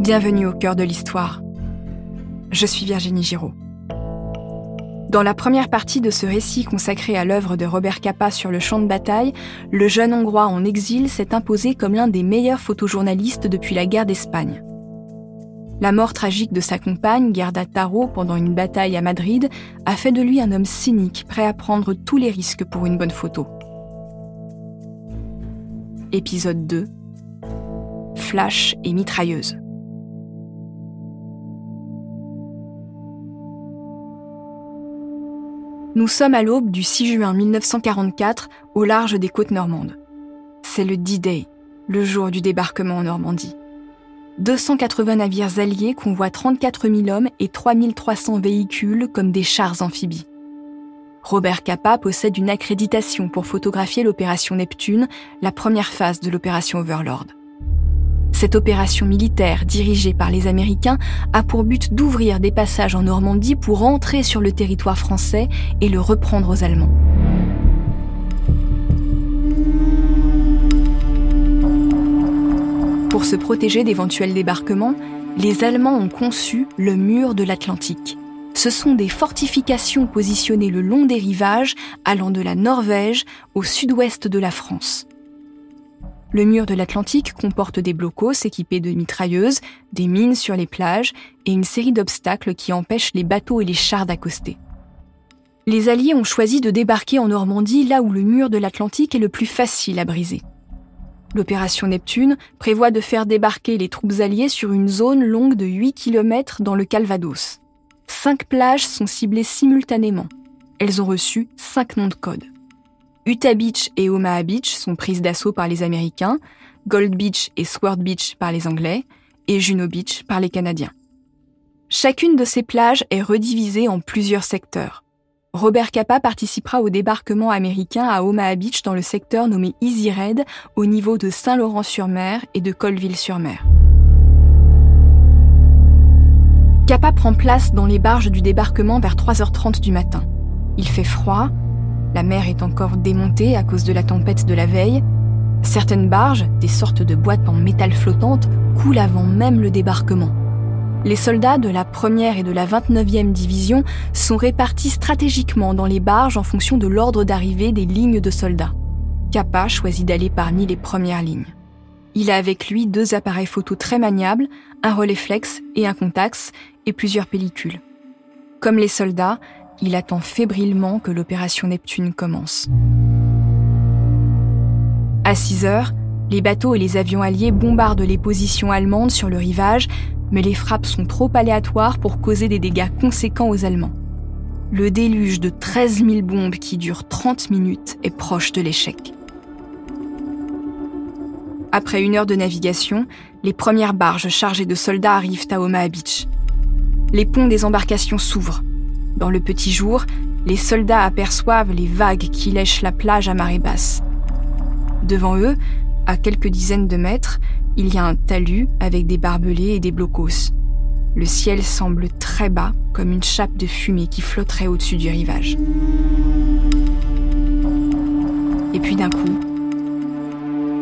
Bienvenue au cœur de l'histoire. Je suis Virginie Giraud. Dans la première partie de ce récit consacré à l'œuvre de Robert Capa sur le champ de bataille, le jeune Hongrois en exil s'est imposé comme l'un des meilleurs photojournalistes depuis la guerre d'Espagne. La mort tragique de sa compagne, Gerda Taro, pendant une bataille à Madrid, a fait de lui un homme cynique, prêt à prendre tous les risques pour une bonne photo. Épisode 2 Flash et mitrailleuse. Nous sommes à l'aube du 6 juin 1944 au large des côtes normandes. C'est le D-Day, le jour du débarquement en Normandie. 280 navires alliés convoient 34 000 hommes et 3300 véhicules comme des chars amphibies. Robert Capa possède une accréditation pour photographier l'opération Neptune, la première phase de l'opération Overlord. Cette opération militaire, dirigée par les Américains, a pour but d'ouvrir des passages en Normandie pour entrer sur le territoire français et le reprendre aux Allemands. Pour se protéger d'éventuels débarquements, les Allemands ont conçu le mur de l'Atlantique. Ce sont des fortifications positionnées le long des rivages allant de la Norvège au sud-ouest de la France. Le mur de l'Atlantique comporte des blocos équipés de mitrailleuses, des mines sur les plages et une série d'obstacles qui empêchent les bateaux et les chars d'accoster. Les Alliés ont choisi de débarquer en Normandie là où le mur de l'Atlantique est le plus facile à briser. L'opération Neptune prévoit de faire débarquer les troupes alliées sur une zone longue de 8 km dans le Calvados. Cinq plages sont ciblées simultanément. Elles ont reçu cinq noms de code. Utah Beach et Omaha Beach sont prises d'assaut par les Américains, Gold Beach et Sword Beach par les Anglais, et Juno Beach par les Canadiens. Chacune de ces plages est redivisée en plusieurs secteurs. Robert Capa participera au débarquement américain à Omaha Beach dans le secteur nommé Easy Red au niveau de Saint-Laurent-sur-Mer et de Colville-sur-Mer. Capa prend place dans les barges du débarquement vers 3h30 du matin. Il fait froid, la mer est encore démontée à cause de la tempête de la veille. Certaines barges, des sortes de boîtes en métal flottantes, coulent avant même le débarquement. Les soldats de la 1 et de la 29e division sont répartis stratégiquement dans les barges en fonction de l'ordre d'arrivée des lignes de soldats. Kappa choisit d'aller parmi les premières lignes. Il a avec lui deux appareils photo très maniables, un relais flex et un contax, et plusieurs pellicules. Comme les soldats, il attend fébrilement que l'opération Neptune commence. À 6 heures, les bateaux et les avions alliés bombardent les positions allemandes sur le rivage, mais les frappes sont trop aléatoires pour causer des dégâts conséquents aux Allemands. Le déluge de 13 000 bombes qui dure 30 minutes est proche de l'échec. Après une heure de navigation, les premières barges chargées de soldats arrivent à Omaha Beach. Les ponts des embarcations s'ouvrent. Dans le petit jour, les soldats aperçoivent les vagues qui lèchent la plage à marée basse. Devant eux, à quelques dizaines de mètres, il y a un talus avec des barbelés et des blocos. Le ciel semble très bas, comme une chape de fumée qui flotterait au-dessus du rivage. Et puis d'un coup,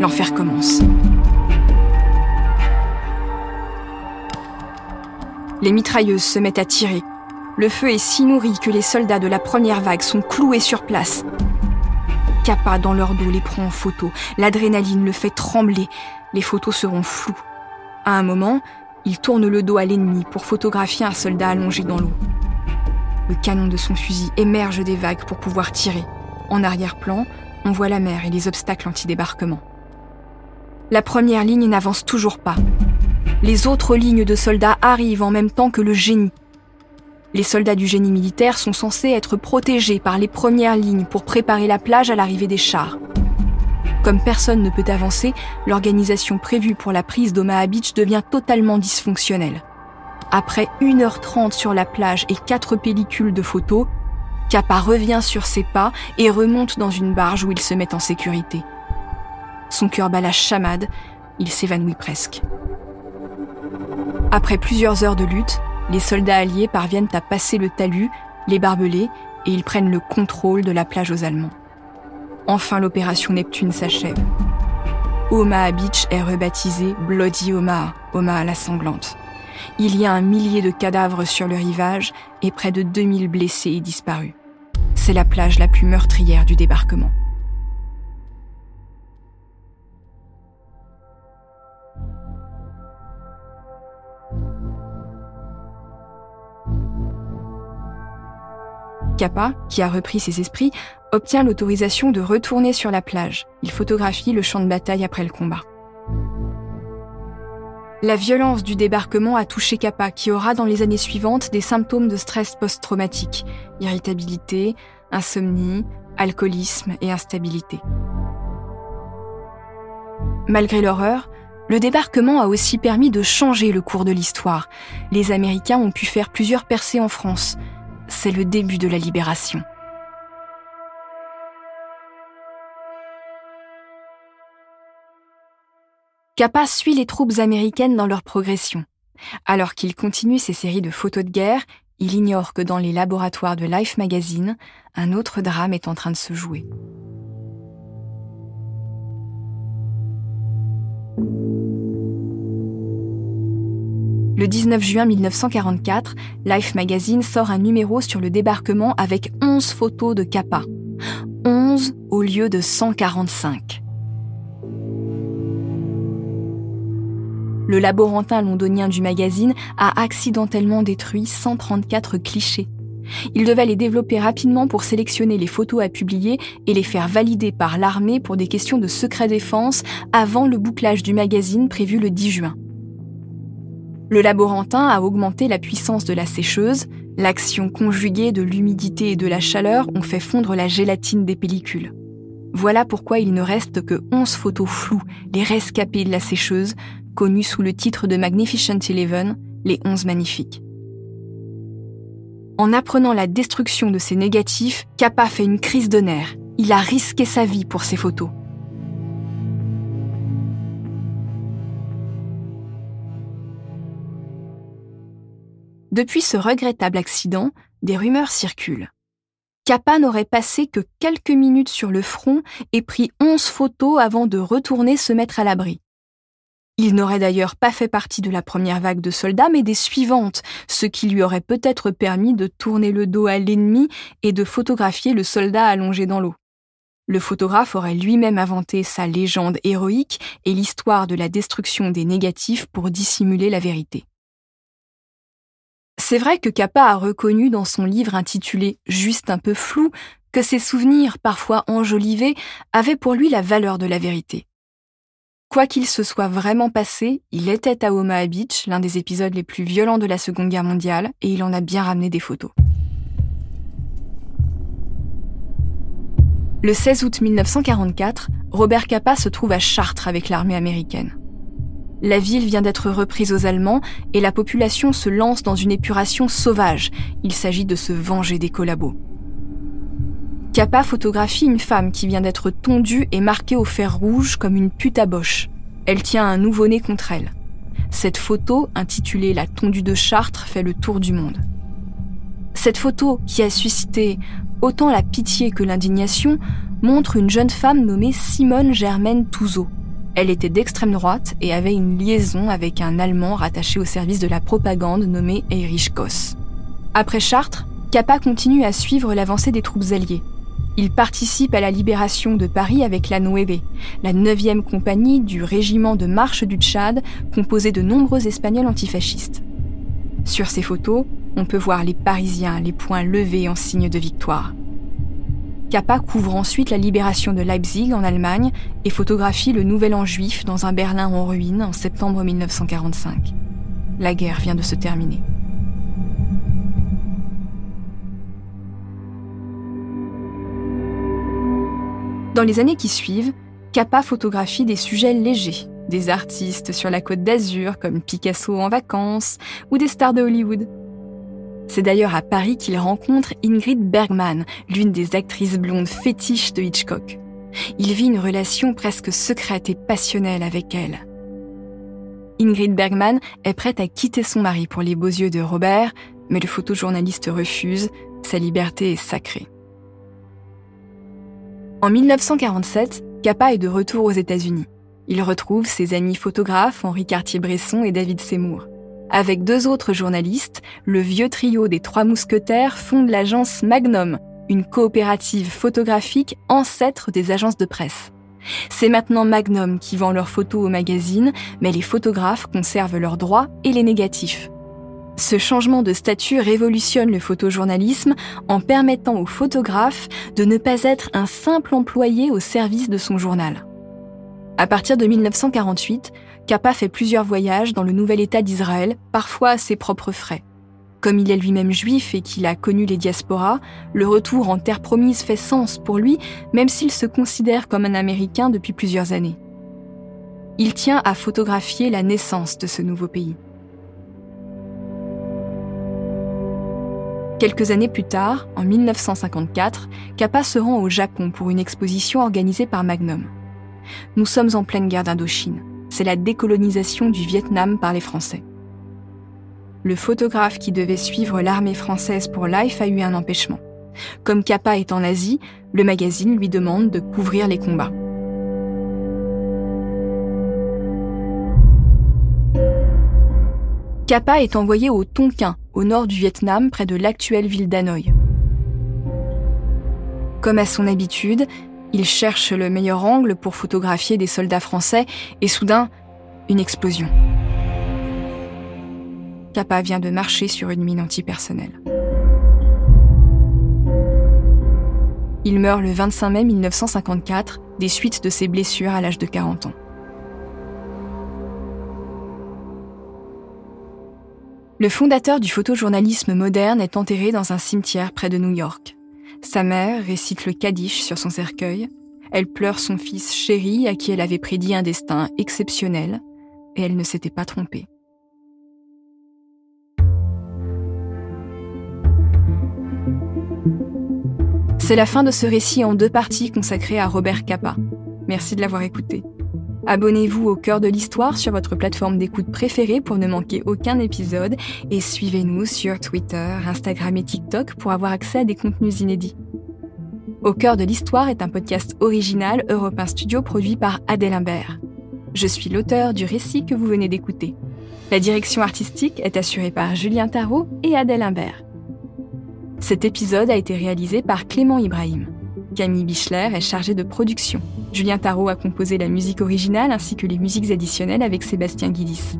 l'enfer commence. Les mitrailleuses se mettent à tirer, le feu est si nourri que les soldats de la première vague sont cloués sur place. Kappa dans leur dos les prend en photo. L'adrénaline le fait trembler. Les photos seront floues. À un moment, il tourne le dos à l'ennemi pour photographier un soldat allongé dans l'eau. Le canon de son fusil émerge des vagues pour pouvoir tirer. En arrière-plan, on voit la mer et les obstacles anti-débarquement. La première ligne n'avance toujours pas. Les autres lignes de soldats arrivent en même temps que le génie. Les soldats du génie militaire sont censés être protégés par les premières lignes pour préparer la plage à l'arrivée des chars. Comme personne ne peut avancer, l'organisation prévue pour la prise d'Omaha Beach devient totalement dysfonctionnelle. Après 1h30 sur la plage et 4 pellicules de photos, Kappa revient sur ses pas et remonte dans une barge où il se met en sécurité. Son cœur bat la chamade, il s'évanouit presque. Après plusieurs heures de lutte, les soldats alliés parviennent à passer le talus, les barbelés, et ils prennent le contrôle de la plage aux Allemands. Enfin, l'opération Neptune s'achève. Omaha Beach est rebaptisé Bloody Omaha. Oma la sanglante. Il y a un millier de cadavres sur le rivage et près de 2000 blessés et disparus. C'est la plage la plus meurtrière du débarquement. Kappa, qui a repris ses esprits, obtient l'autorisation de retourner sur la plage. Il photographie le champ de bataille après le combat. La violence du débarquement a touché Kappa, qui aura dans les années suivantes des symptômes de stress post-traumatique, irritabilité, insomnie, alcoolisme et instabilité. Malgré l'horreur, le débarquement a aussi permis de changer le cours de l'histoire. Les Américains ont pu faire plusieurs percées en France. C'est le début de la libération. Kappa suit les troupes américaines dans leur progression. Alors qu'il continue ses séries de photos de guerre, il ignore que dans les laboratoires de Life Magazine, un autre drame est en train de se jouer. Le 19 juin 1944, Life Magazine sort un numéro sur le débarquement avec 11 photos de Kappa. 11 au lieu de 145. le laborantin londonien du magazine a accidentellement détruit 134 clichés. Il devait les développer rapidement pour sélectionner les photos à publier et les faire valider par l'armée pour des questions de secret défense avant le bouclage du magazine prévu le 10 juin. Le laborantin a augmenté la puissance de la sécheuse, l'action conjuguée de l'humidité et de la chaleur ont fait fondre la gélatine des pellicules. Voilà pourquoi il ne reste que 11 photos floues, les rescapées de la sécheuse, connu sous le titre de Magnificent Eleven, les Onze Magnifiques. En apprenant la destruction de ces négatifs, Kappa fait une crise de nerfs. Il a risqué sa vie pour ces photos. Depuis ce regrettable accident, des rumeurs circulent. Kappa n'aurait passé que quelques minutes sur le front et pris onze photos avant de retourner se mettre à l'abri. Il n'aurait d'ailleurs pas fait partie de la première vague de soldats, mais des suivantes, ce qui lui aurait peut-être permis de tourner le dos à l'ennemi et de photographier le soldat allongé dans l'eau. Le photographe aurait lui-même inventé sa légende héroïque et l'histoire de la destruction des négatifs pour dissimuler la vérité. C'est vrai que Kappa a reconnu dans son livre intitulé Juste un peu flou que ses souvenirs, parfois enjolivés, avaient pour lui la valeur de la vérité. Quoi qu'il se soit vraiment passé, il était à Omaha Beach, l'un des épisodes les plus violents de la Seconde Guerre mondiale, et il en a bien ramené des photos. Le 16 août 1944, Robert Capa se trouve à Chartres avec l'armée américaine. La ville vient d'être reprise aux Allemands et la population se lance dans une épuration sauvage. Il s'agit de se venger des collabos. Kappa photographie une femme qui vient d'être tondue et marquée au fer rouge comme une pute à boche. Elle tient un nouveau-né contre elle. Cette photo, intitulée La tondue de Chartres, fait le tour du monde. Cette photo, qui a suscité autant la pitié que l'indignation, montre une jeune femme nommée Simone Germaine Touzeau. Elle était d'extrême droite et avait une liaison avec un Allemand rattaché au service de la propagande nommé Erich Koss. Après Chartres, Kappa continue à suivre l'avancée des troupes alliées. Il participe à la libération de Paris avec la Nueve, la 9e compagnie du régiment de marche du Tchad, composé de nombreux Espagnols antifascistes. Sur ces photos, on peut voir les Parisiens, les poings levés en signe de victoire. Kappa couvre ensuite la libération de Leipzig en Allemagne et photographie le Nouvel An juif dans un Berlin en ruine en septembre 1945. La guerre vient de se terminer. Dans les années qui suivent, Kappa photographie des sujets légers, des artistes sur la côte d'Azur comme Picasso en vacances ou des stars de Hollywood. C'est d'ailleurs à Paris qu'il rencontre Ingrid Bergman, l'une des actrices blondes fétiches de Hitchcock. Il vit une relation presque secrète et passionnelle avec elle. Ingrid Bergman est prête à quitter son mari pour les beaux yeux de Robert, mais le photojournaliste refuse, sa liberté est sacrée. En 1947, Kappa est de retour aux États-Unis. Il retrouve ses amis photographes Henri Cartier-Bresson et David Seymour. Avec deux autres journalistes, le vieux trio des Trois Mousquetaires fonde l'agence Magnum, une coopérative photographique ancêtre des agences de presse. C'est maintenant Magnum qui vend leurs photos au magazine, mais les photographes conservent leurs droits et les négatifs. Ce changement de statut révolutionne le photojournalisme en permettant au photographe de ne pas être un simple employé au service de son journal. À partir de 1948, Kappa fait plusieurs voyages dans le nouvel État d'Israël, parfois à ses propres frais. Comme il est lui-même juif et qu'il a connu les diasporas, le retour en terre promise fait sens pour lui, même s'il se considère comme un Américain depuis plusieurs années. Il tient à photographier la naissance de ce nouveau pays. Quelques années plus tard, en 1954, Kappa se rend au Japon pour une exposition organisée par Magnum. Nous sommes en pleine guerre d'Indochine. C'est la décolonisation du Vietnam par les Français. Le photographe qui devait suivre l'armée française pour Life a eu un empêchement. Comme Kappa est en Asie, le magazine lui demande de couvrir les combats. Kappa est envoyé au Tonkin, au nord du Vietnam, près de l'actuelle ville d'Hanoï. Comme à son habitude, il cherche le meilleur angle pour photographier des soldats français et soudain, une explosion. Kappa vient de marcher sur une mine antipersonnelle. Il meurt le 25 mai 1954 des suites de ses blessures à l'âge de 40 ans. Le fondateur du photojournalisme moderne est enterré dans un cimetière près de New York. Sa mère récite le Kaddish sur son cercueil. Elle pleure son fils chéri à qui elle avait prédit un destin exceptionnel, et elle ne s'était pas trompée. C'est la fin de ce récit en deux parties consacré à Robert Capa. Merci de l'avoir écouté. Abonnez-vous au cœur de l'histoire sur votre plateforme d'écoute préférée pour ne manquer aucun épisode et suivez-nous sur Twitter, Instagram et TikTok pour avoir accès à des contenus inédits. Au cœur de l'histoire est un podcast original Europe Studio produit par Adèle Imbert. Je suis l'auteur du récit que vous venez d'écouter. La direction artistique est assurée par Julien Tarot et Adèle Imbert. Cet épisode a été réalisé par Clément Ibrahim. Camille Bichler est chargée de production. Julien Tarot a composé la musique originale ainsi que les musiques additionnelles avec Sébastien Guidis.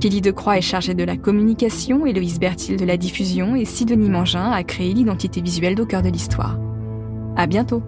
Kelly Decroix est chargée de la communication, Héloïse Bertil de la diffusion et Sidonie Mangin a créé l'identité visuelle d'au cœur de l'histoire. À bientôt!